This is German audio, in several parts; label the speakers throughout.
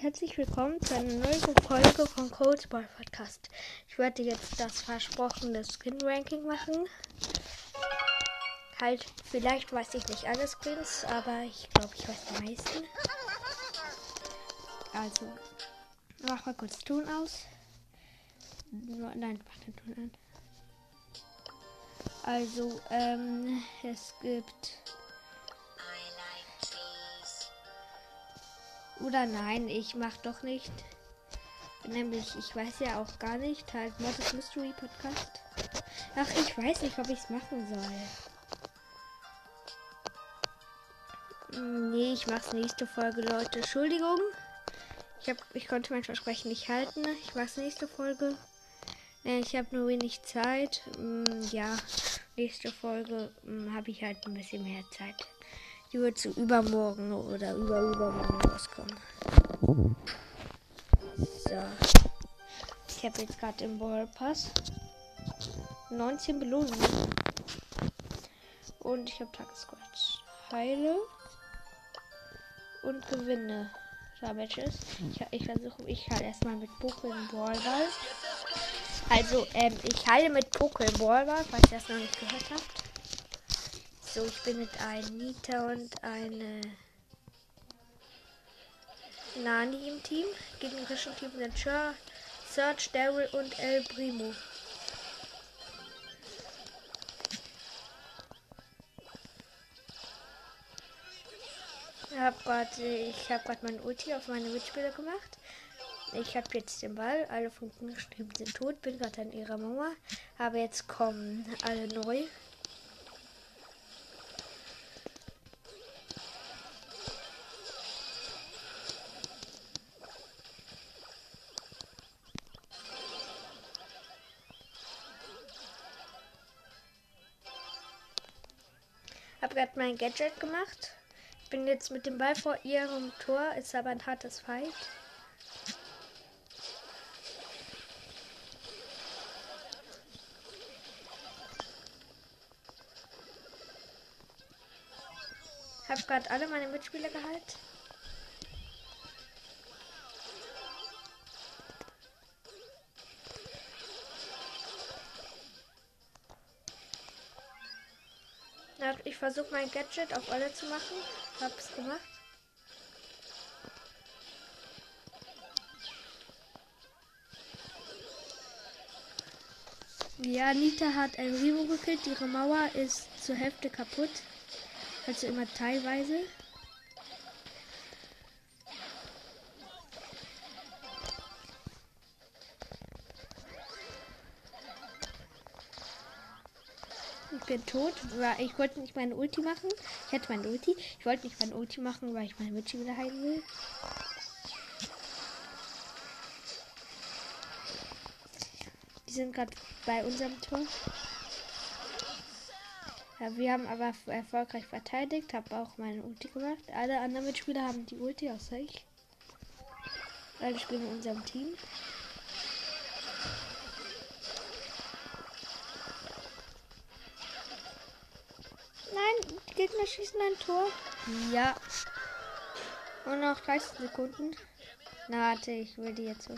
Speaker 1: und herzlich willkommen zu einer neuen Folge von Cold Ball Podcast. Ich werde jetzt das versprochene Skin Ranking machen. Halt, vielleicht weiß ich nicht alle Skins, aber ich glaube, ich weiß die meisten. Also, mach mal kurz Ton aus. Nein, mach den Ton an. Also, ähm, es gibt Oder nein, ich mach doch nicht. Nämlich, ich weiß ja auch gar nicht, halt Modest Mystery Podcast. Ach, ich weiß nicht, ob ich es machen soll. Nee, ich mach's nächste Folge, Leute. Entschuldigung. Ich, hab, ich konnte mein Versprechen nicht halten. Ich mach's nächste Folge. Ich habe nur wenig Zeit. Ja, nächste Folge habe ich halt ein bisschen mehr Zeit. Die wird zu übermorgen oder überübermorgen rauskommen. So. Ich habe jetzt gerade im Ball Pass 19 Belohnungen. Und ich habe Tagesquatsch. Heile und gewinne da Matches. Ich, ich versuche, ich halt erstmal mit Pokémon Ballball. Also, ähm, ich heile mit Pokémon Ballball, falls ihr das noch nicht gehört habt. So, ich bin mit einem Nita und eine Nani im Team. Gegnerischen Team sind Search, Daryl und El Primo. Ich habe gerade mein Ulti auf meine Mitspieler gemacht. Ich habe jetzt den Ball. Alle Funken sind tot. Bin gerade an ihrer Mauer. Aber jetzt kommen alle neu. Gerade mein Gadget gemacht. Bin jetzt mit dem Ball vor ihrem Tor. Ist aber ein hartes Fight. Hab gerade alle meine Mitspieler gehalten. Ich versuche mein Gadget auf alle zu machen. Hab's gemacht. Ja, Nita hat ein Rivo gekillt. Ihre Mauer ist zur Hälfte kaputt. Also immer teilweise. Tot. Ich wollte nicht meine Ulti machen. Ich hätte meine Ulti. Ich wollte nicht meine Ulti machen, weil ich meine Ulti wieder heilen will. Die sind gerade bei unserem Tor. Ja, wir haben aber erfolgreich verteidigt. Habe auch meine Ulti gemacht. Alle anderen Mitspieler haben die Ulti außer ich. Alle spielen in unserem Team. Schießen ein Tor. Ja. Und noch 30 Sekunden. Na, warte, ich will die jetzt so.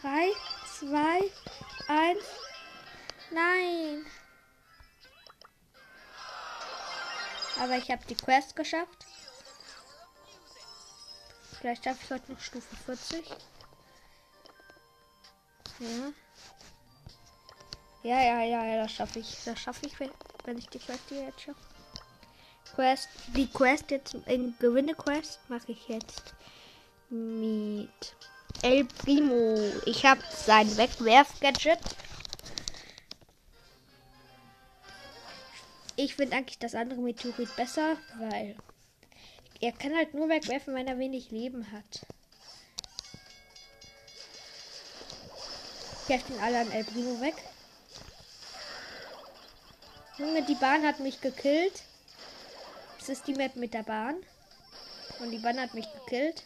Speaker 1: Drei, zwei, eins. Nein. Aber ich habe die Quest geschafft. Vielleicht schaffe ich heute noch Stufe 40. Ja. Ja, ja, ja, ja, das schaffe ich. Das schaffe ich, wenn, wenn ich die Quest hier jetzt schaffe. Quest, die Quest jetzt in Gewinne Quest mache ich jetzt mit El Primo. Ich habe sein Wegwerf-Gadget. Ich finde eigentlich das andere Meteorit besser, weil er kann halt nur wegwerfen, wenn er wenig Leben hat. Werfen alle an El Primo weg. Junge, die Bahn hat mich gekillt. Es ist die Map mit der Bahn. Und die Bahn hat mich gekillt.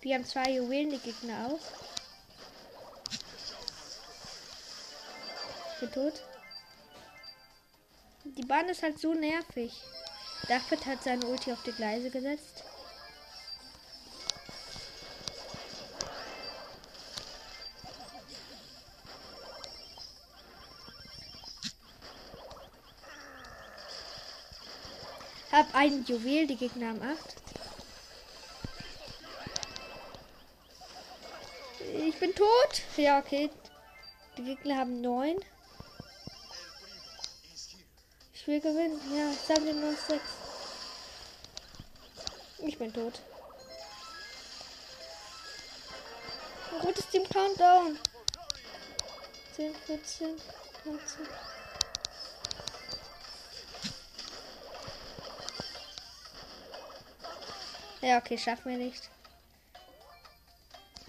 Speaker 1: Wir haben zwei Juwelen, die Gegner auch. bin tot. Die Bahn ist halt so nervig. David hat seine Ulti auf die Gleise gesetzt. Ein Juwel, die Gegner haben 8. Ich bin tot. Ja, okay. Die Gegner haben 9. Ich will gewinnen. Ja, ich sage nur 6. Ich bin tot. Rotes Team Countdown. 10, 14, 19. Ja, okay, schaffen wir nicht.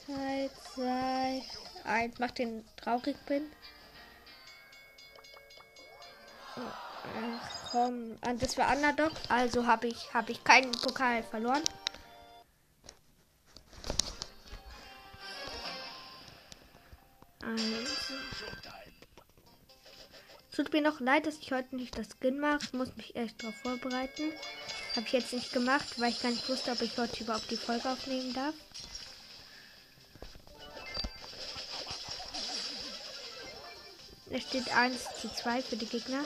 Speaker 1: 3, 2, 1. Mach den traurig bin. Ach komm, das war Underdog, also habe ich, hab ich keinen Pokal verloren. Also. Tut mir noch leid, dass ich heute nicht das Skin mache. Ich muss mich echt darauf vorbereiten. Habe ich jetzt nicht gemacht, weil ich gar nicht wusste, ob ich heute überhaupt die Folge aufnehmen darf. Es steht 1 zu 2 für die Gegner.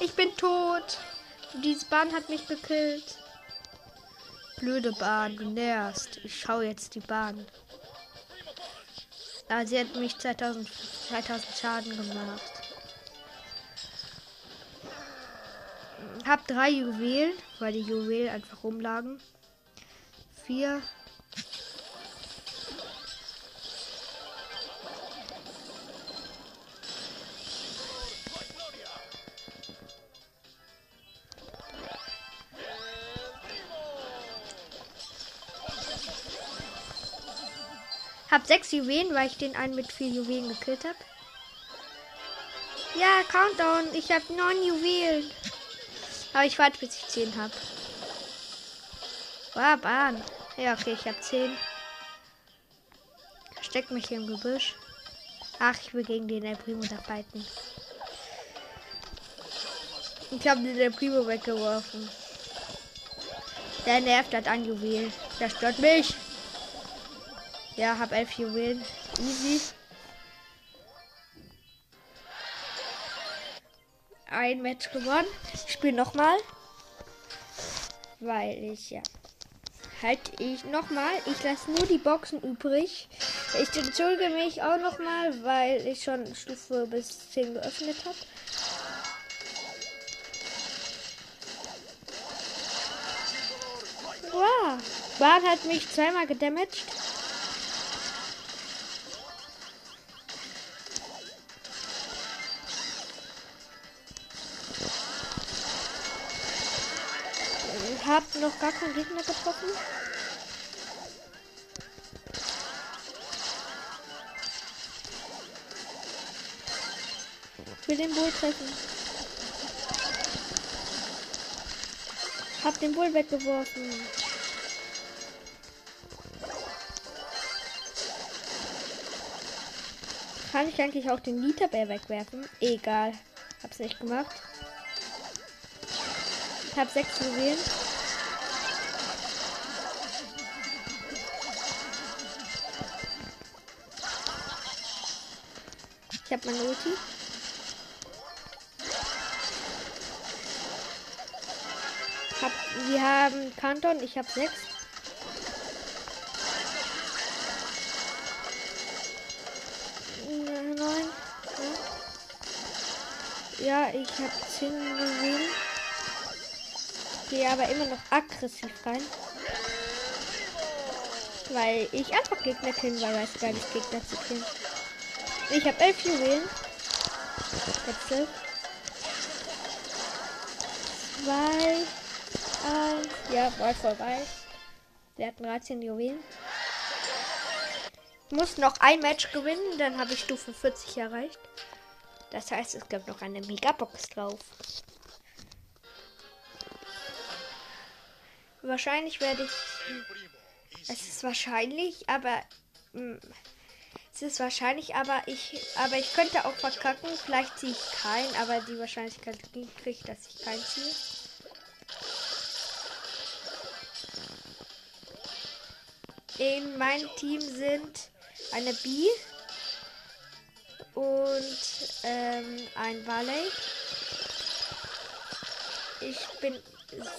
Speaker 1: Ich bin tot. Diese Bahn hat mich gekillt. Blöde Bahn, du nervst. Ich schaue jetzt die Bahn. Ah, sie hat mich 2000, 2000 Schaden gemacht. Hab drei Juwelen, weil die Juwelen einfach rumlagen. Vier. Hab sechs Juwelen, weil ich den einen mit vier Juwelen gekillt habe. Ja, Countdown. Ich habe neun Juwelen. Aber ich warte, bis ich zehn habe. Wow, Bahn. Ja, okay, ich habe zehn. Steck mich hier im Gebüsch. Ach, ich will gegen den El Primo da fighten. Ich habe den El Primo weggeworfen. Der nervt hat ein Juwel. Der stört mich. Ja, hab elf Juwelen. Easy. Ein Match gewonnen. Ich spiele nochmal. Weil ich, ja. Halt ich nochmal. Ich lasse nur die Boxen übrig. Ich entschuldige mich auch nochmal, weil ich schon Stufe bis 10 geöffnet habe. Wow. Bahn hat mich zweimal gedamaged. Hab noch gar keinen Gegner getroffen. Ich will den Bull treffen. Hab den Bull weggeworfen. Kann ich eigentlich auch den Literbär wegwerfen? Egal. Hab's nicht gemacht. Hab sechs Juwelen. Ich hab meine Ulti. Hab, wir haben Kanton, ich hab sechs. Neun. Ja, ich habe 10 gesehen. Gehe aber immer noch aggressiv rein. Weil ich einfach Gegner killen, weil weiß gar nicht Gegner zu killen. Ich habe elf Juwelen. Letzte. Zwei. Eins. Ja, war vorbei. Wir hatten 13 Juwelen. Ich muss noch ein Match gewinnen, dann habe ich Stufe 40 erreicht. Das heißt, es gibt noch eine Megabox drauf. wahrscheinlich werde ich. Es ist wahrscheinlich, aber. Mh, es ist wahrscheinlich, aber ich, aber ich könnte auch verkacken. Vielleicht ziehe ich keinen, aber die Wahrscheinlichkeit kriege ich, dass ich keinen ziehe. In meinem Team sind eine B und ähm, ein Barley. Ich bin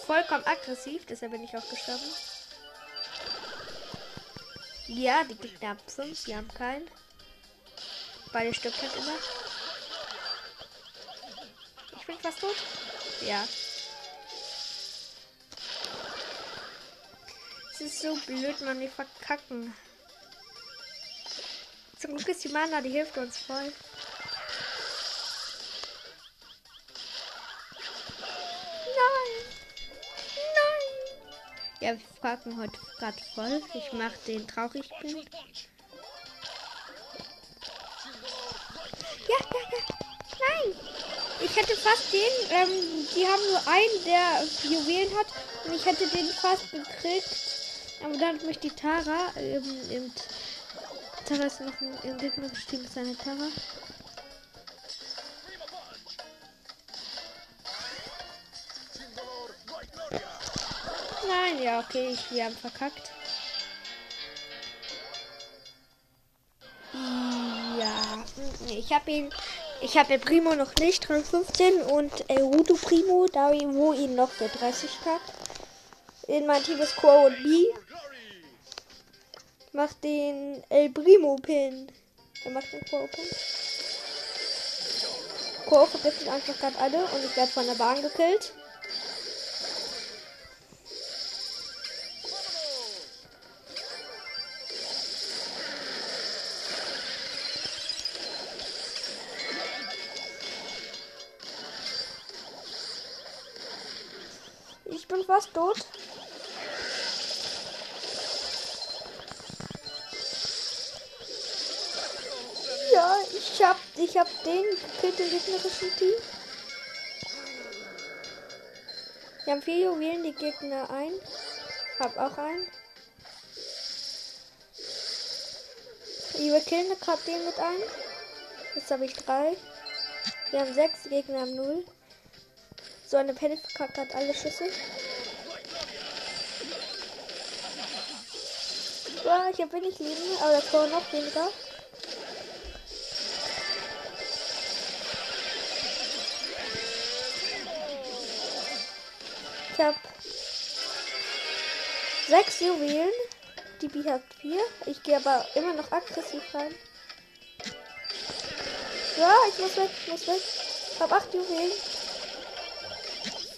Speaker 1: vollkommen aggressiv, deshalb bin ich auch gestorben. Ja, die Gegner haben 5, die haben keinen. Beide stirbt halt immer. Ich bin fast tot. Ja. Es ist so blöd, man, wir verkacken. Zum Glück ist die Mana, die hilft uns voll. Ja, wir fragen heute gerade voll. Ich mache den traurig bin. Ja, ja, ja. Nein! Ich hätte fast den, ähm, die haben nur einen, der Juwelen hat. Und ich hätte den fast gekriegt. Aber dann hat mich die Tara, ähm, im Tara ist noch ein, im gegnerischen Team ist eine Tara. Nein, ja, okay, ich, wir haben verkackt. Ja, ich habe ihn. Ich habe Primo noch nicht, Rang 15 und El Rudo Primo, da wo ihn noch der 30 hat. In mein Team ist Quo und B. Macht den El Primo Pin. Er macht den Quo Pin. Quo vergisst einfach gerade alle und ich werde von der Bahn gekillt. Den gegnerischen Team. Wir haben vier Juwelen, die Gegner ein. Hab auch einen. Wir killen gerade den mit ein. Jetzt habe ich drei. Wir haben sechs, die Gegner haben null. So eine Penny verkackt hat alle Schüsse. Ja, ich habe wenig Leben, aber das war noch weniger. Ich habe sechs Juwelen. Die B hat vier. Ich gehe aber immer noch aggressiv rein. Ja, ich muss weg, ich muss weg. Ich habe acht Juwelen.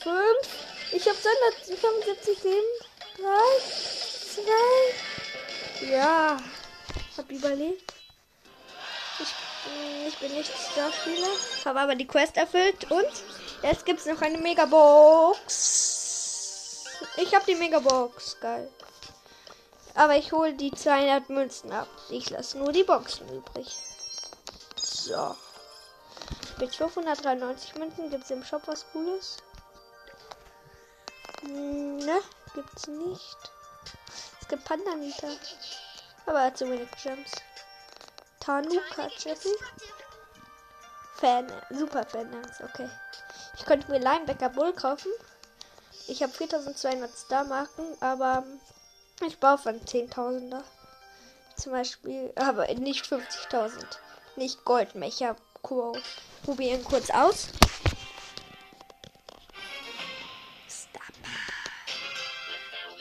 Speaker 1: Fünf. Ich habe 275 Leben. Drei, zwei, ja, hab überlebt. Ich, ich bin nicht Starspieler, habe aber die Quest erfüllt und jetzt gibt's noch eine Megabox. Ich habe die Megabox, geil. Aber ich hole die 200 Münzen ab. Ich lasse nur die Boxen übrig. So. Mit 593 Münzen gibt es im Shop was Cooles. Ne, gibt's nicht gibt Pandanita. Aber er hat zu wenig Gems. Tanuka Jesse. Fan, super Fan, okay. Ich könnte mir Linebacker Bull kaufen. Ich habe 4200 Star Marken, aber ich baue von 10.000er. Zum Beispiel, aber nicht 50.000. Nicht Goldmecher Quo. Probieren kurz aus.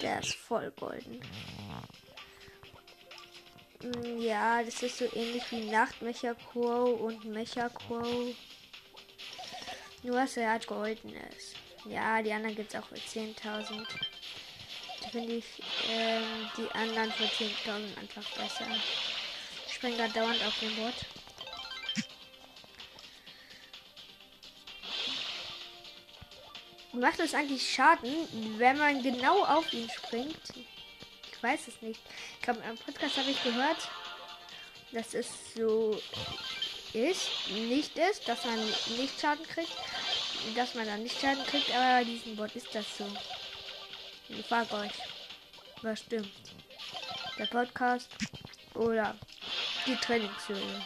Speaker 1: Der ist voll golden. Mm, ja, das ist so ähnlich wie Nachtmecher Crow und Mecha Crow. Nur, dass er halt golden ist. Ja, die anderen gibt es auch für 10.000. Da finde ich ähm, die anderen für 10.000 einfach besser. Ich springe da dauernd auf den Bot. Macht es eigentlich Schaden, wenn man genau auf ihn springt? Ich weiß es nicht. Ich glaube, im Podcast habe ich gehört, dass es so ist, nicht ist, dass man nicht Schaden kriegt, dass man dann nicht Schaden kriegt, aber bei diesem Bot ist das so. Ich frage euch, was stimmt? Der Podcast oder die Trainingshöhle?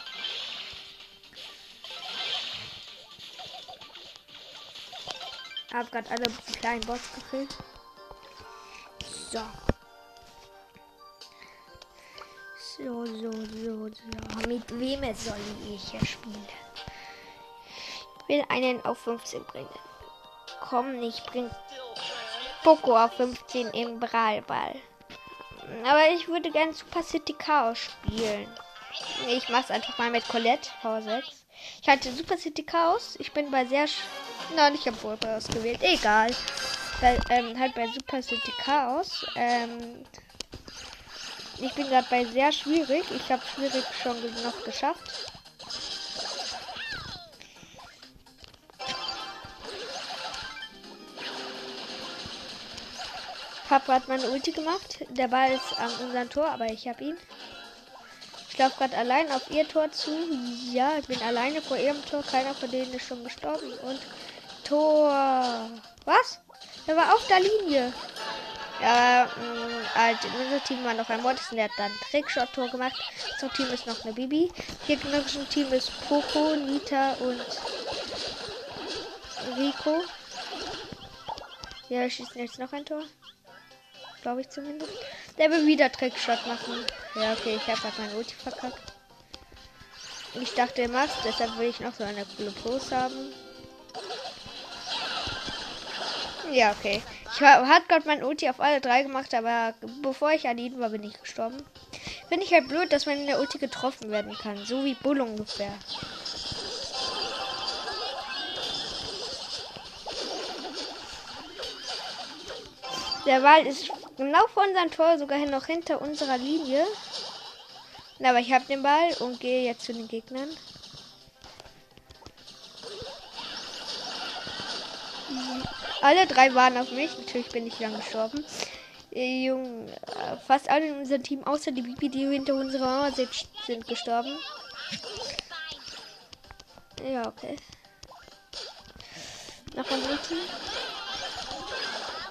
Speaker 1: Hab gerade alle kleinen Bots gekillt. So. So, so, so, so. Mit wem soll ich hier spielen? Will einen auf 15 bringen. Komm, ich bring Poco auf 15 im Brawlball. Aber ich würde gerne Super City Chaos spielen. Ich mach's einfach mal mit Colette V6. Ich hatte Super City Chaos. Ich bin bei sehr. Nein, ich habe Brawl ausgewählt. Egal. Weil, ähm, halt bei Super City Chaos. Ähm, ich bin gerade bei sehr schwierig. Ich habe schwierig schon noch geschafft. Papa hat meine Ulti gemacht. Der Ball ist an unserem Tor, aber ich habe ihn. Ich laufe gerade allein auf ihr Tor zu. Ja, ich bin alleine vor ihrem Tor. Keiner von denen ist schon gestorben. Und Tor. Was? Der war auf der Linie. Ja, mh, halt, unser Team war noch ein Mortis der hat dann Trickshot-Tor gemacht. Unser Team ist noch eine Bibi. Hier gegnerischen Team ist Poco, Nita und Rico. Ja, schießen jetzt noch ein Tor. Glaube ich zumindest. Der will wieder Trickshot machen. Ja, okay, ich habe halt mein Ulti verkackt. Ich dachte, er macht, deshalb will ich noch so eine coole Pose haben. Ja, okay. Ich hat gerade mein Ulti auf alle drei gemacht, aber bevor ich an ihn war, bin ich gestorben. Finde ich halt blöd, dass man in der Ulti getroffen werden kann. So wie Bull ungefähr. Der Wald ist genau vor unserem Tor, sogar noch hinter unserer Linie. Aber ich habe den Ball und gehe jetzt zu den Gegnern. Alle drei waren auf mich. Natürlich bin ich dann gestorben. Jung, fast alle in unserem Team, außer die Bibi, die hinter unserer Mauer sind, sind gestorben. Ja, okay. Nach Team.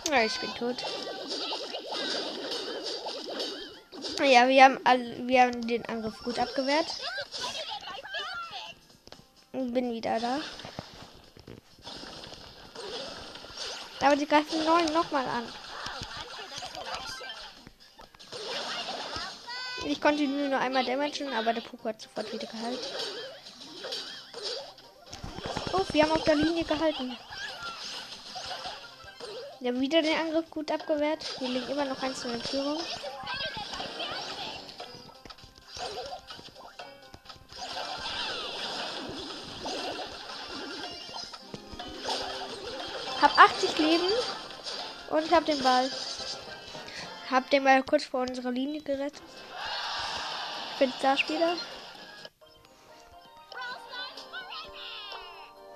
Speaker 1: Ja, ich bin tot. Ja, wir haben alle, wir haben den Angriff gut abgewehrt. Bin wieder da. Aber die greifen neun nochmal an. Ich konnte nur noch einmal damagen, aber der Puku hat sofort wieder gehalten. Oh, wir haben auf der Linie gehalten. Wir haben wieder den Angriff gut abgewehrt. Wir liegen immer noch eins in der Führung. Hab 80 Leben und hab den Ball. Hab den Ball kurz vor unserer Linie gerettet. Ich bin Starspieler.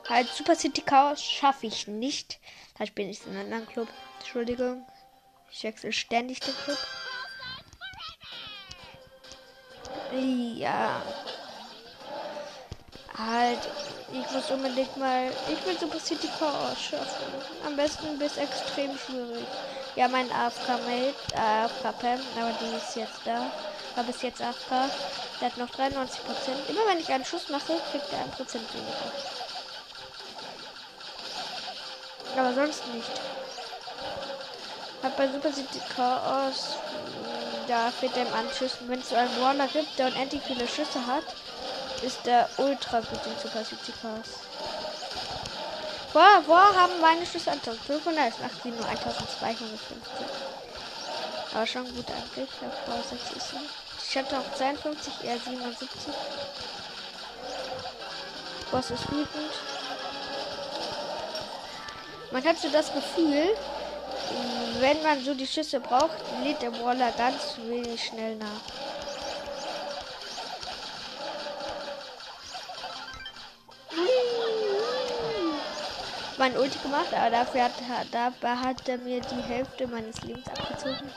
Speaker 1: Halt Super City Chaos schaffe ich nicht. Da bin ich in einem anderen Club. Entschuldigung. Ich wechsle ständig den Club. Ja. Halt. Ich muss unbedingt mal. Ich will Super City Chaos schaffen. Am besten bis extrem schwierig. Ja, mein AFK-Mate, AFK Pam, aber die ist jetzt da. War bis jetzt AFK. Der hat noch 93%. Immer wenn ich einen Schuss mache, kriegt er 1% weniger. Aber sonst nicht. Hat bei Super City Chaos. Da fehlt dem Anschüssen. Wenn es so einen Warner gibt, der unendlich viele Schüsse hat, ist der ultra gut in Super City Chaos. Boah, boah, haben meine Schüsse 1500, es macht die nur 1250. Aber schon gut eigentlich. Auf 6 ist Ich hatte auch 52, eher 77. Boss ist wütend. Man hat so das Gefühl, wenn man so die Schüsse braucht, lädt der Waller ganz wenig schnell nach. mein Ulti gemacht, aber dafür hat, dabei hat er mir die Hälfte meines Lebens abgezogen.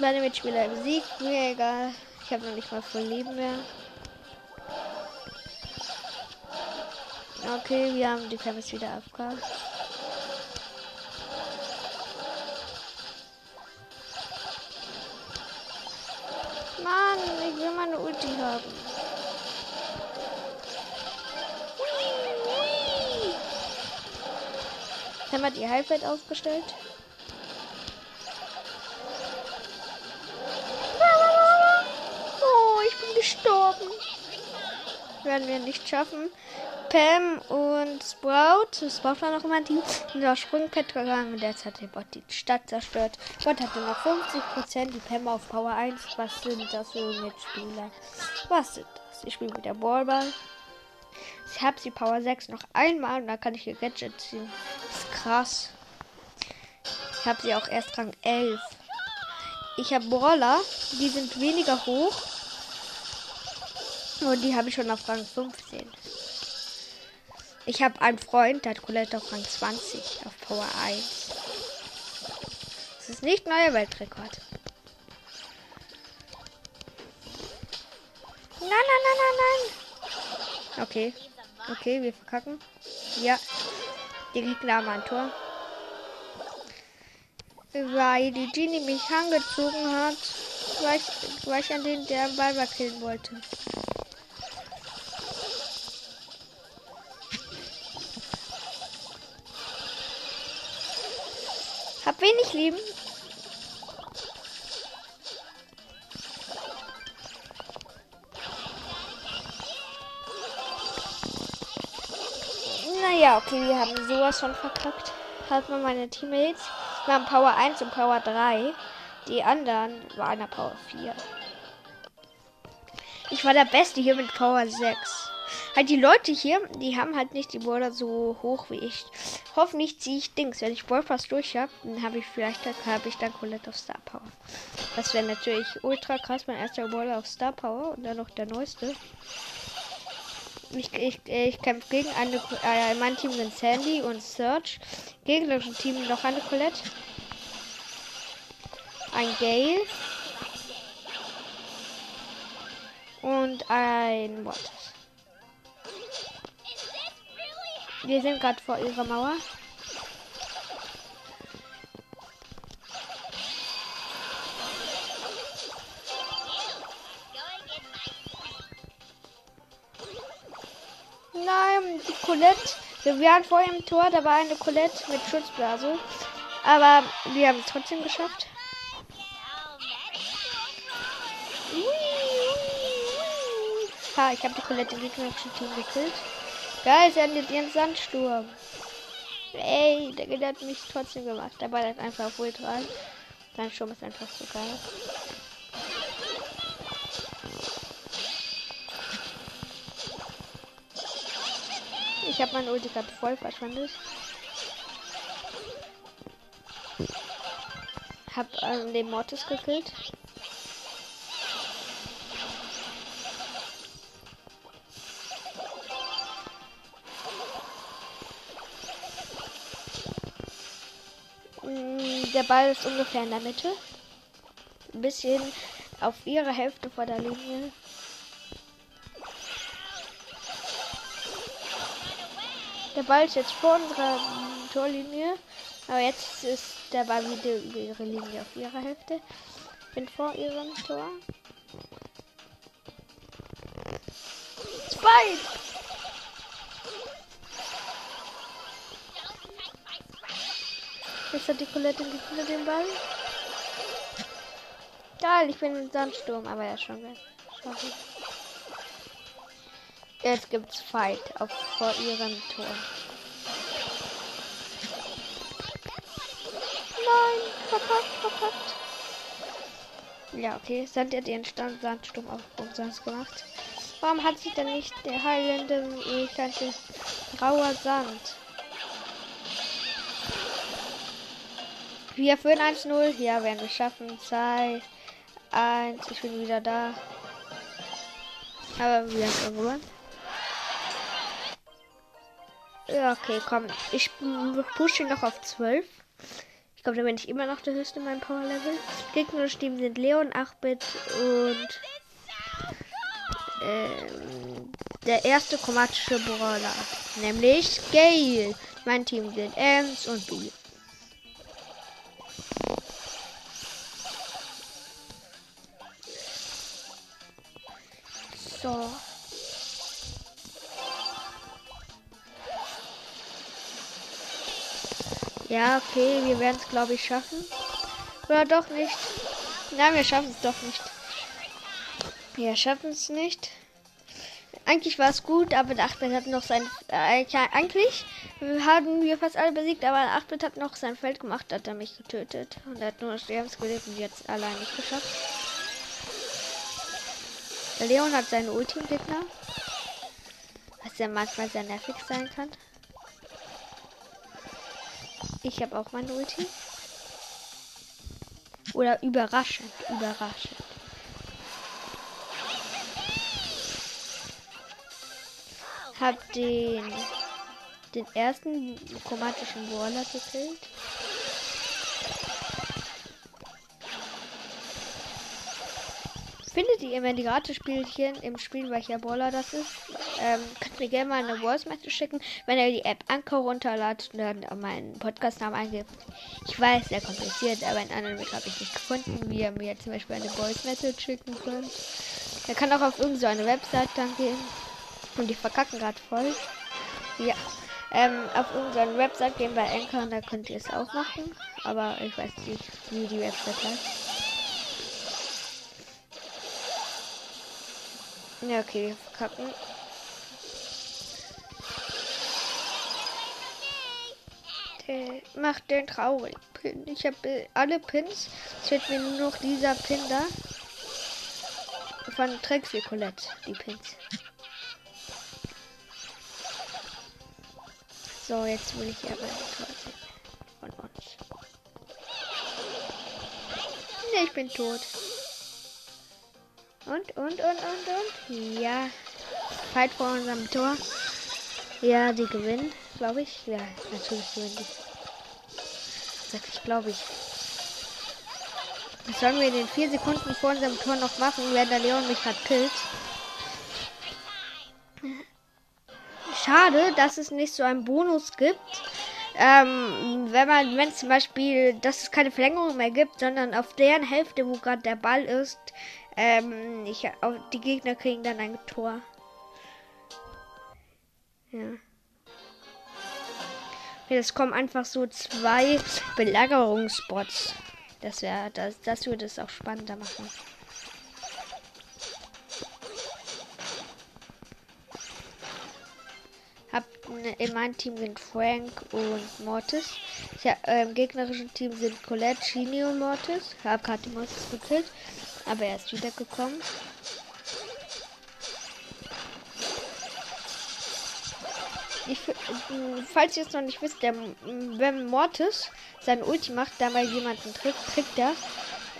Speaker 1: Meine Mitspieler im Sieg, mir egal. Ich habe noch nicht mal voll Leben mehr. Okay, wir haben die Premise wieder abgehauen. Mann, ich will meine Ulti haben. Haben wir die Halbwelt aufgestellt? Oh, ich bin gestorben. Werden wir nicht schaffen. Pam und Sprout. Sprout war noch immer die in der Sprungkette gegangen und jetzt hat der Bot die Stadt zerstört. Bot hatte noch 50%, die Pam auf Power 1. Was sind das für Mitspieler? Was sind das? Ich spiele wieder Ballball. Ich habe sie Power 6 noch einmal und dann kann ich ihr Gadget ziehen. Krass. Ich habe sie auch erst Rang 11. Ich habe Brawler, die sind weniger hoch. Und die habe ich schon auf Rang 15. Ich habe einen Freund, der hat Colette auf Rang 20 auf Power 1. Das ist nicht neuer Weltrekord. Nein, nein, nein, nein, nein. Okay. Okay, wir verkacken. Ja. Die Gegner haben ein Tor. Weil die Genie mich angezogen hat, weil ich, weil ich an den der Ball killen wollte. Hab wenig Leben. Naja, okay, wir haben sowas von verkackt. Halt mal meine Teammates. Wir haben Power 1 und Power 3. Die anderen waren Power 4. Ich war der Beste hier mit Power 6 halt die Leute hier, die haben halt nicht die Border so hoch wie ich. Hoffentlich ziehe ich Dings. Wenn ich Ballpass durch habe, dann habe ich vielleicht habe ich dann Colette auf Star Power. Das wäre natürlich ultra krass, mein erster Border auf Star Power und dann noch der neueste. Ich, ich, ich kämpfe gegen eine. Äh, mein Team sind Sandy und Search. Gegnerische Team noch eine Colette. Ein Gale. Und ein Mortis. Wir sind gerade vor ihrer Mauer. Nein, die Colette. Wir waren vor im Tor, da war eine Colette mit Schutzblase. Aber wir haben es trotzdem geschafft. Ha, ich habe die Colette im gegnerischen Team gekillt. Geil, sie endet ihren Sandsturm. Ey, der hat mich trotzdem gemacht. Der Ball hat einfach auf Ultra. Sein Sturm ist einfach so geil. Ich habe meine Ulti gerade voll verschwendet. Hab ähm, den Mortis gekillt. Der Ball ist ungefähr in der Mitte. Ein bisschen auf ihrer Hälfte vor der Linie. Der Ball ist jetzt vor unserer Torlinie. Aber jetzt ist der Ball wieder über ihre Linie auf ihrer Hälfte. Ich bin vor ihrem Tor. Spike! Jetzt hat die Colette hinter den Ball. Geil, ich bin im Sandsturm, aber er ist schon weg. Jetzt gibt's Fight auf vor ihrem Tor. Nein, verpackt, verpackt. Ja, okay. Sand hat ihren Stand Sandsturm auf umsonst gemacht. Warum hat sie denn nicht der heilende, kannte, grauer Sand? Wir führen 1-0. Ja, werden wir schaffen. 2, 1. Ich bin wieder da. Aber wir haben gewonnen. Ja, okay, komm. Ich pushe noch auf 12. Ich glaube, da bin ich immer noch der höchste in meinem Power Level. Gegner Team sind Leon, 8-Bit und ähm, der erste chromatische Brawler. Nämlich Gale. Mein Team sind Ems und B. So. Ja, okay, wir werden es, glaube ich, schaffen. Oder doch nicht. Nein, wir schaffen es doch nicht. Wir schaffen es nicht. Eigentlich war es gut, aber der 8-Bit hat noch sein. Äh, eigentlich haben wir fast alle besiegt, aber der 8-Bit hat noch sein Feld gemacht, hat er mich getötet. Und er hat nur Sterbensgelebt und jetzt allein nicht geschafft. Der Leon hat seine Ulti im Gegner. Was ja manchmal sehr nervig sein kann. Ich habe auch meine Ulti. Oder überraschend, überraschend. Hab den den ersten chromatischen Brawler gekillt. Findet ihr, wenn die Gratis-Spielchen im Spiel, welcher Brawler das ist? Ähm, könnt mir gerne mal eine Voice Message schicken, wenn ihr die App Anchor runterladet und dann meinen Podcast-Namen eingibt. Ich weiß, sehr kompliziert, aber in anderen Weg habe ich nicht gefunden, wie ihr mir zum Beispiel eine Voice Message schicken könnt. Er kann auch auf irgendeine so Website dann gehen. Und die verkacken gerade voll. Ja. Ähm, auf unseren Website gehen bei Anchor und da könnt ihr es auch machen. Aber ich weiß nicht, wie die Website heißt. Ja, okay, verkacken. Der macht den traurig. Ich habe alle Pins. Es fehlt mir nur noch dieser Pin da. Von Trixie Colette, die Pins. So, jetzt will ich aber von uns. Ne, ich bin tot. Und, und, und, und, und. Ja. Fight vor unserem Tor. Ja, die gewinnen, glaube ich. Ja, natürlich gewinnen die. Sag ich, glaube ich. Was sollen wir den vier Sekunden vor unserem Tor noch machen, wenn der Leon mich gerade killt? schade, dass es nicht so einen Bonus gibt. Ähm, wenn man, wenn zum Beispiel, dass es keine Verlängerung mehr gibt, sondern auf deren Hälfte, wo gerade der Ball ist, ähm, ich, die Gegner kriegen dann ein Tor. Ja. Es kommen einfach so zwei Belagerungsbots. Das wäre, das, das würde es auch spannender machen. Hab, ne, in meinem Team sind Frank und Mortis. Ja, äh, Im gegnerischen Team sind Colette, Chini und Mortis. Hab gerade die Mortis gekillt, aber er ist wiedergekommen. Ich, falls ihr es noch nicht wisst, der, wenn Mortis sein Ulti macht, da mal jemanden trifft, kriegt er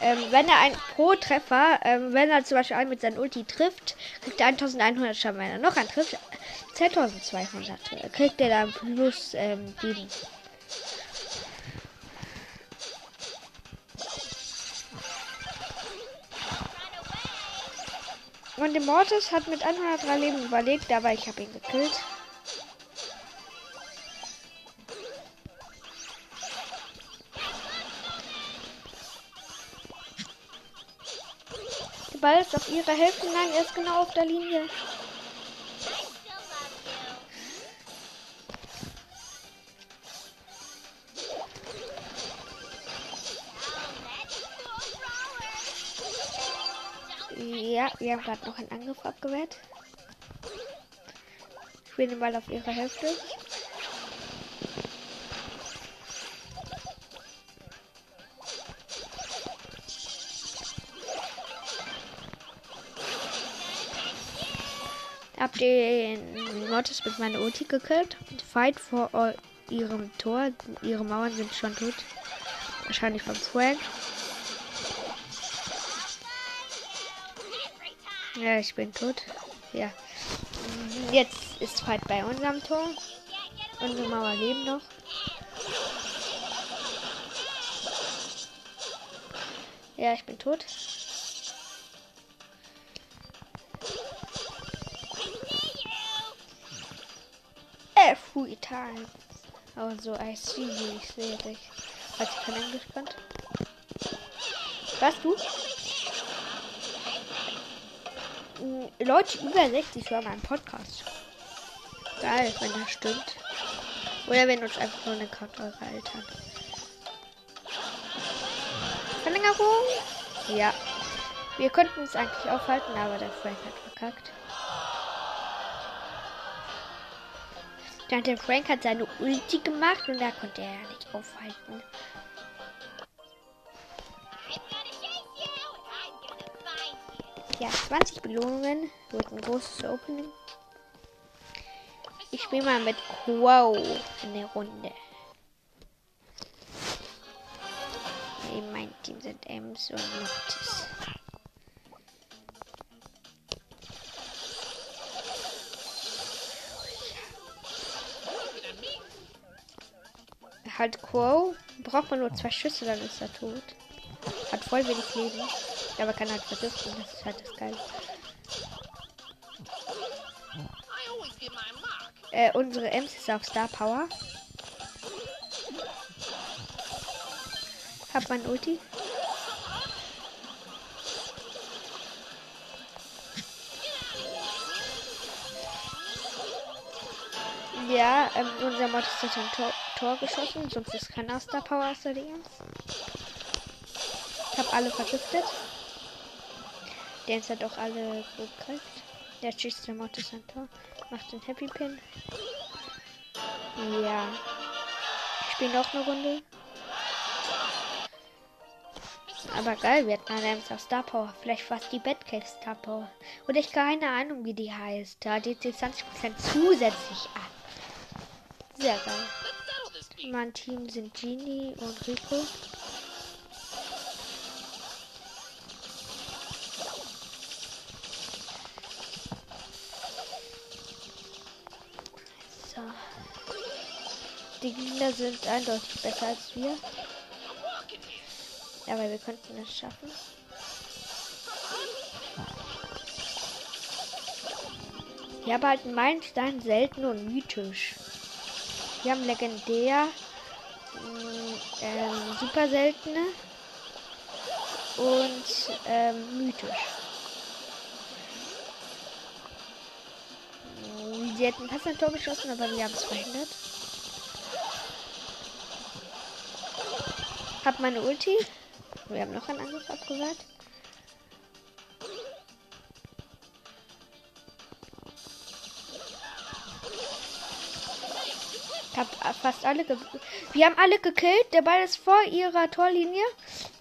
Speaker 1: ähm, wenn er ein pro Treffer, ähm, wenn er zum Beispiel einen mit seinem Ulti trifft, kriegt er 1100 Schaden. Wenn er noch einen trifft, 2200. Kriegt er dann plus ähm, 7. Und der Mortis hat mit 103 Leben überlebt, aber ich habe ihn gekillt. Ball ist auf ihrer Hälfte. Nein, er ist genau auf der Linie. Wir haben gerade noch einen Angriff abgewehrt. Ich den Ball auf ihrer Hälfte. Hab den Mortis mit meiner Ulti gekillt. Fight vor ihrem Tor. Ihre Mauern sind schon tot. Wahrscheinlich vom Frank. Ja, ich bin tot. Ja. Jetzt ist Fight bei unserem Tor. Unsere Mauer leben noch. Ja, ich bin tot. Every time. Also, I see you, ich sehe dich. Falls ich kein Englisch könnt. Weißt du? Leute über 60 hören meinen Podcast. Geil, wenn das stimmt. Oder wenn uns einfach nur eine Karte eure Eltern. Verlängerung? Ja. Wir könnten es eigentlich aufhalten, aber der Frank hat verkackt. Der Frank hat seine Ulti gemacht und da konnte er ja nicht aufhalten. Ja, 20 Belohnungen. Wird ein großes Opening. Ich spiele mal mit Quo in der Runde. In mein Team sind Ems und Mortis. Halt Quo. Braucht man nur zwei Schüsse, dann ist er tot. Hat voll wenig Leben. Aber kann halt verdüften. Das ist halt das Geile. Äh, unsere Ems ist auf Star Power. Hab mein Ulti. Ja, ähm, unser Mod ist jetzt ein Tor, Tor geschossen, sonst ist kein Star Power aus der Ems. Ich habe alle vergiftet. Ist hat auch alle gekriegt. Der schießt der ein Tor. Macht den Happy Pin. Ja. Ich spiele noch eine Runde. Aber geil, wir hatten eine auf Star Power. Vielleicht fast die Batcave Star Power. Oder ich keine Ahnung, wie die heißt. Da die 20% zusätzlich ab. Sehr geil. Mein Team sind Genie und Rico. Die Gegner sind eindeutig besser als wir. Aber wir könnten es schaffen. Wir haben halt einen Meilenstein selten und mythisch. Wir haben legendär, ähm, super seltene und ähm, mythisch. Sie hätten fast ein Tor geschossen, aber wir haben es verhindert. Hab meine Ulti. Wir haben noch einen Angriff abgewehrt. Hab fast alle Wir haben alle gekillt. Der Ball ist vor ihrer Torlinie.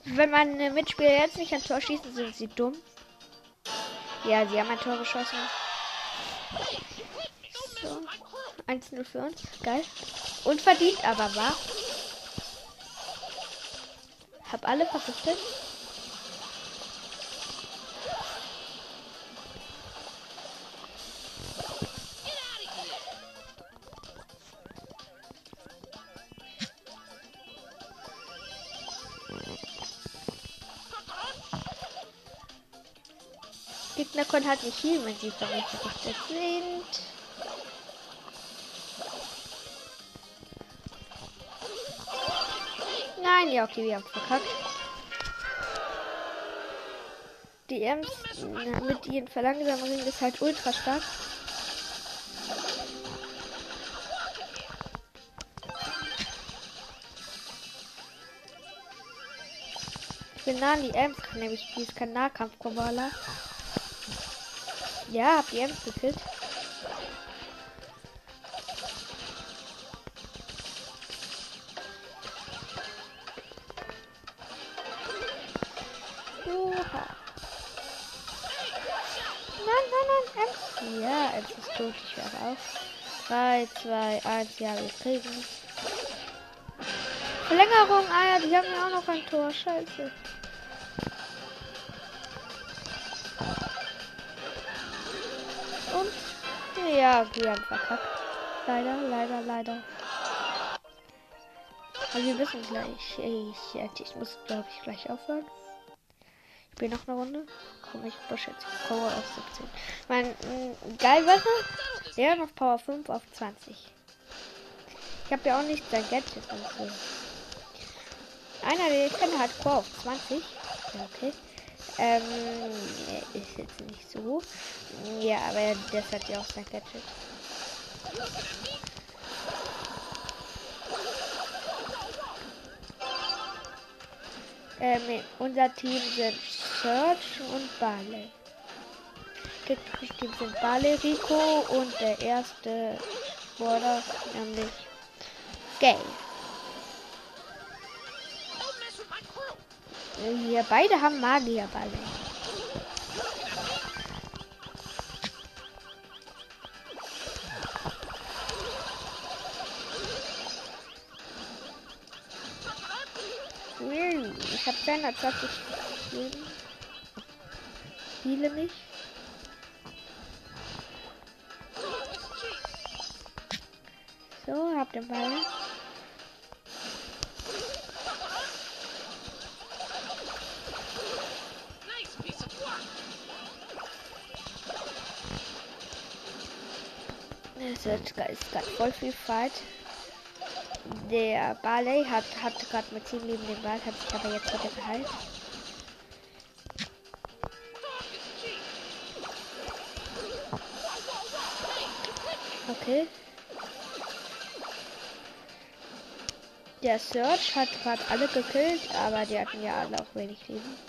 Speaker 1: Wenn man Mitspieler jetzt nicht ein Tor schießen, sind sie dumm. Ja, sie haben ein Tor geschossen. So. 1-0 für uns. Geil. Unverdient, aber wahr. Hab alle vergiftet. Gegner können halt nicht viel, wenn sie vergiftet sind. Nein, ja, okay, wir haben verkackt. Die Ems mit ihren Verlangsamungen ist halt ultra stark. Ich bin nah an die Ems, nämlich die ist kein Nahkampf-Kombala. Ja, hab die Ems gekillt. 3, 2, 1, ja, wir kriegen. Verlängerung, ah ja, die haben ja auch noch ein Tor, scheiße. Und, ja, wir haben verkackt. Leider, leider, leider. Aber wir wissen gleich. Ich, ich muss, glaube ich, gleich aufhören. Ich bin noch eine Runde. Komm, ich überschätze Power auf 17. Mein mh, geil wäre, der noch Power 5 auf 20. Ich habe ja auch nicht sein Gadget und so. Einer, der ich kenne, hat Power auf 20. Ja, okay. Ähm, ist jetzt nicht so. Ja, aber das hat ja auch sein Gadget. Ähm, unser Team sind Search und Barley. Team sind Barley, Rico und der erste Border, nämlich Gay. Wir beide haben Magierballe. Ich habe 220 Leben. Viele nicht. So, hab den Ball. Es ist gerade voll viel Fight. Der Barley hat, hat gerade mit 10 Leben den Ball, hat sich aber jetzt wieder geheilt. Okay. Der Search hat gerade alle gekillt, aber die hatten ja alle auch wenig Leben.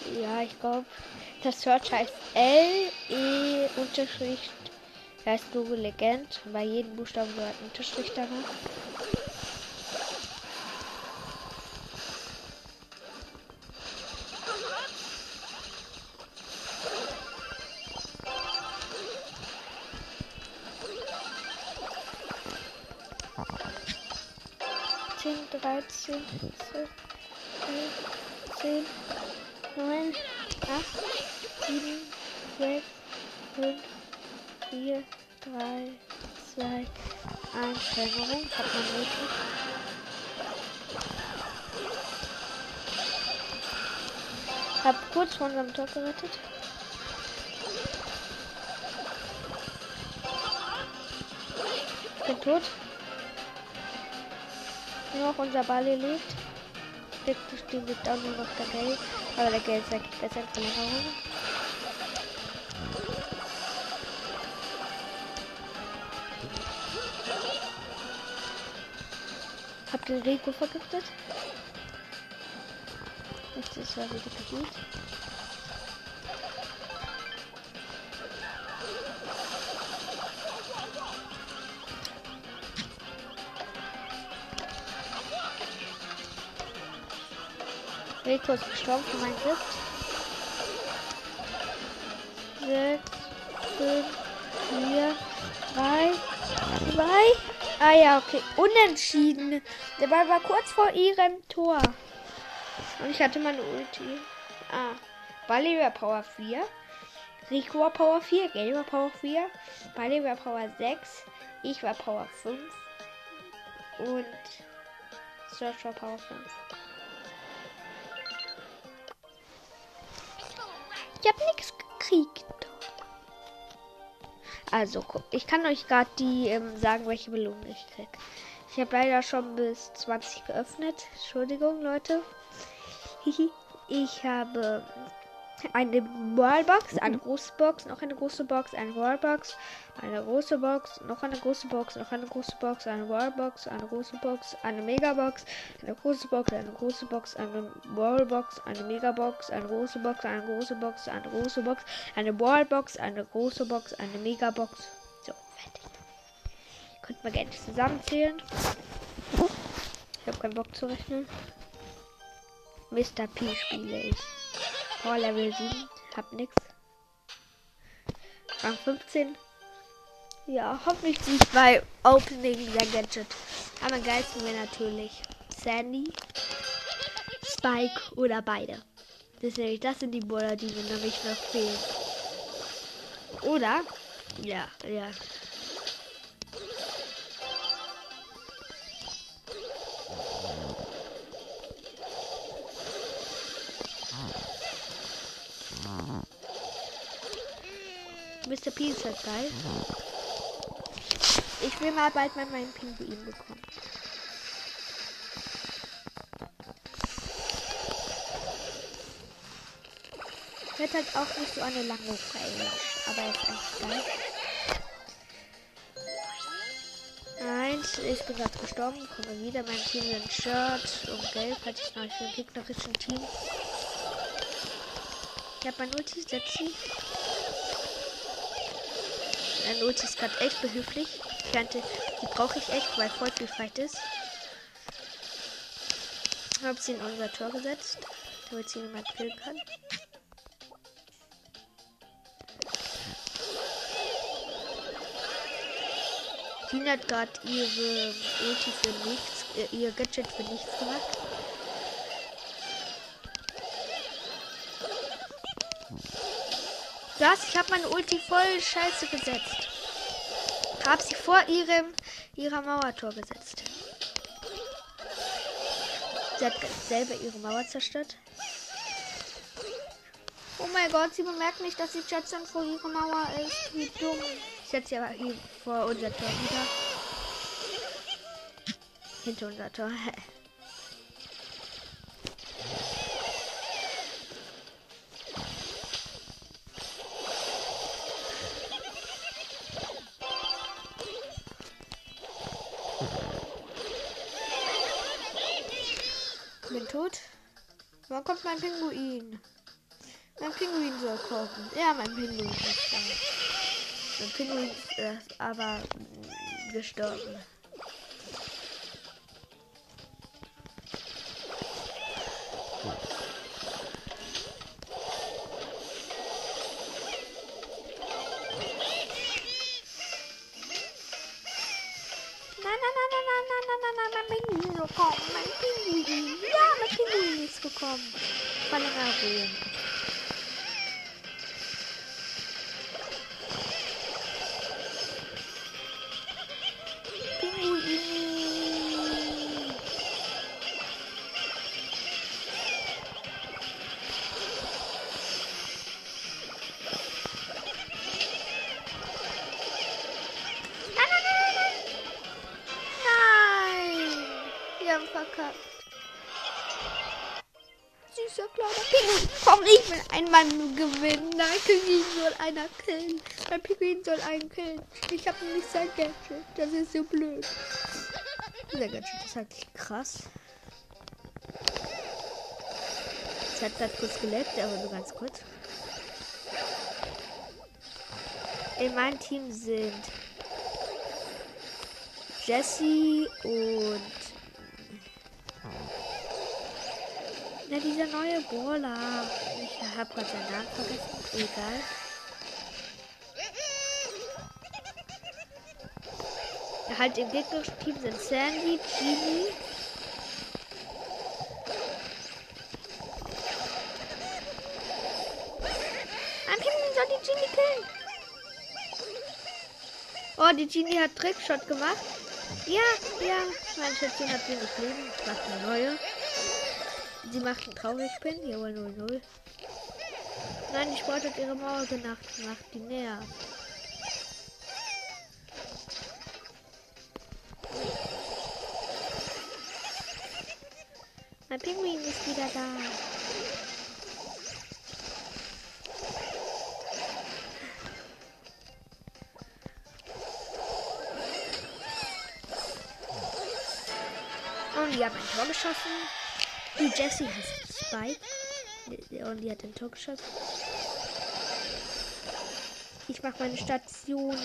Speaker 1: Ja, ich glaube, das Search heißt L, E, Unterstrich, heißt Google Legend. Bei jedem Buchstaben gehört ein Unterstrich danach. 10, 9, 8, 7, 6, 5, 4, 3, 2, 1. Verwirrung, hat man nötig. Hab kurz vor unserem Tor gerettet. Bin tot. Nur noch unser Ball lebt. Jetzt liegt auch nur noch der Geld. Aber der Geld ist eigentlich besser Verlängerung. Hab den Rico vergiftet. Jetzt ist er wieder kaputt. Rico ist gestorben für mein Gift. 6, 5, 4, 3, 2. Ah ja, okay. Unentschieden. Der Ball war kurz vor ihrem Tor. Und ich hatte meine Ulti. Ah. Bally war Power 4. Rico war Power 4. Gale war Power 4. Bally war Power 6. Ich war Power 5. Und Search war Power 5. Ich habe nichts gekriegt. Also, ich kann euch gerade die ähm, sagen, welche Belohnung ich krieg. Ich habe leider schon bis 20 geöffnet. Entschuldigung, Leute. ich habe eine Wallbox, eine große Box, noch eine große Box, eine Wallbox, eine große Box, noch eine große Box, noch eine große Box, eine Wallbox, eine große Box, eine Megabox, eine große Box, eine große Box, eine Wallbox, eine Megabox, eine große Box, eine große Box, eine große Box, eine Wallbox, eine große Box, eine Megabox. So, fertig. Könnt man gerne zusammenzählen. Ich habe keinen Bock zu rechnen. Mr. P spiele ich. Power Level 7. Hab nix. Rang 15. Ja, hoffentlich die zwei Opening der Gadget. Aber geilsten wir natürlich Sandy, Spike oder beide. Das nämlich, das sind die Brawler, die mir nämlich noch fehlen. Oder? Ja, ja. Mr. P ist halt geil. Ich will mal bald mal meinen Pinguin bekommen. Wird halt auch nicht so eine lange Range, aber er ist eigentlich geil. Eins, ich bin gerade gestorben, komme wieder. Mein Team in Shirt und Gelb hatte ich noch für ein gegnerischen Team. Ich habe mein Ulti, setz Mein Ulti ist gerade echt behilflich. Ich kannte, die brauche ich echt, weil voll viel ist. Ich habe sie in unser Tor gesetzt, damit sie niemand killen kann. Tina hat gerade ihre Ulti für nichts, äh, ihr Gadget für nichts gemacht. Das, ich habe meine Ulti voll scheiße gesetzt. Hab sie vor ihrem ihrer Mauertor gesetzt. Sie hat selber ihre Mauer zerstört. Oh mein Gott, sie bemerkt nicht, dass sie Jetson vor ihrer Mauer ist. Wie dumm. Ich setze sie aber hier vor unser Tor wieder. Hinter unser Tor. Bin tot. Wann kommt mein Pinguin? Mein Pinguin soll kommen. Ja, mein Pinguin ist da. Mein Pinguin ist aber gestorben. Gewinnen. Nein, Pinguin soll einer killen. Mein Pinguin soll einen killen. Ich habe nicht sein Gadget. Das ist so blöd. Dieser Gadget ist halt krass. Es hat gerade kurz gelebt, aber nur ganz kurz. In meinem Team sind Jesse und na dieser neue Brawler. Ich habe gerade seinen Namen vergessen. Egal. Halt im gegnerischen Team sind Sandy, Genie. Soll die. Oh, die Genie hat Trickshot gemacht. Ja, ja. Mein Schätzchen hat wenig Leben. Ich mache eine neue. Sie macht einen Traurigpin. Jawohl, 0-0. Nein, die Sport hat ihre Mauer gemacht. Macht die näher. Mein Pinguin ist wieder da. Und die haben ein Tor geschossen. Die Jessie hat Spike. Und die hat ein Tor. Ich mache meine Station neu.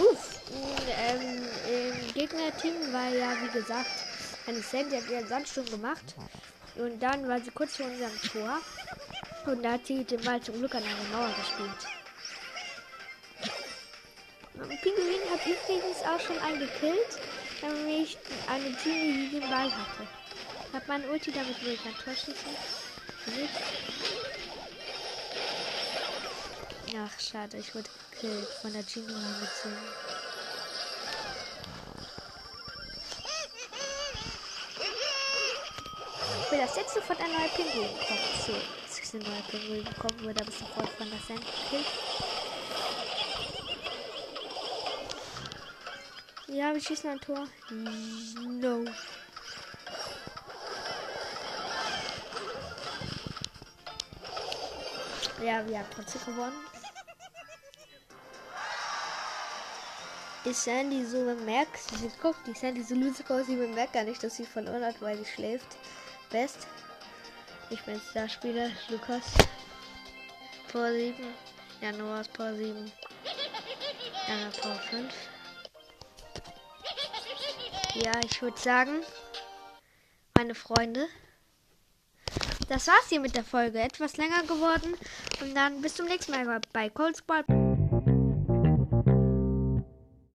Speaker 1: Uff. Ähm, Im Gegnerteam war ja, wie gesagt, eine Sandy hat ihren Sandsturm gemacht. Und dann war sie kurz vor unserem Tor. Und da hat sie den Ball zum Glück an eine Mauer gespielt. Pinguin hat übrigens auch schon einen gekillt, nämlich eine Teenie, die den Ball hatte. Ich habe mein Ulti, damit will ich ein Tor schießen. Nicht. Ach, schade, ich wurde gekillt von der Genie gezogen. will, dass jetzt sofort ein neuer Pinguin kommt. So, jetzt ist ein neuer Pinguin gekommen, wird aber sofort von der Sand gekillt. Ja, wir schießen ein Tor. No. Ja, wir haben trotzdem gewonnen. Ist Sandy so bemerkt? Sie guckt, die Sandy so lustig aus, sie bemerkt gar nicht, dass sie von hat, weil sie schläft. Best. Ich bin Starspieler, Lukas. Power 7. Januar ist Power 7. Januar Power 5. Ja, ich würde sagen, meine Freunde, das war's hier mit der Folge. Etwas länger geworden. Und dann bis zum nächsten Mal bei Cold Spot.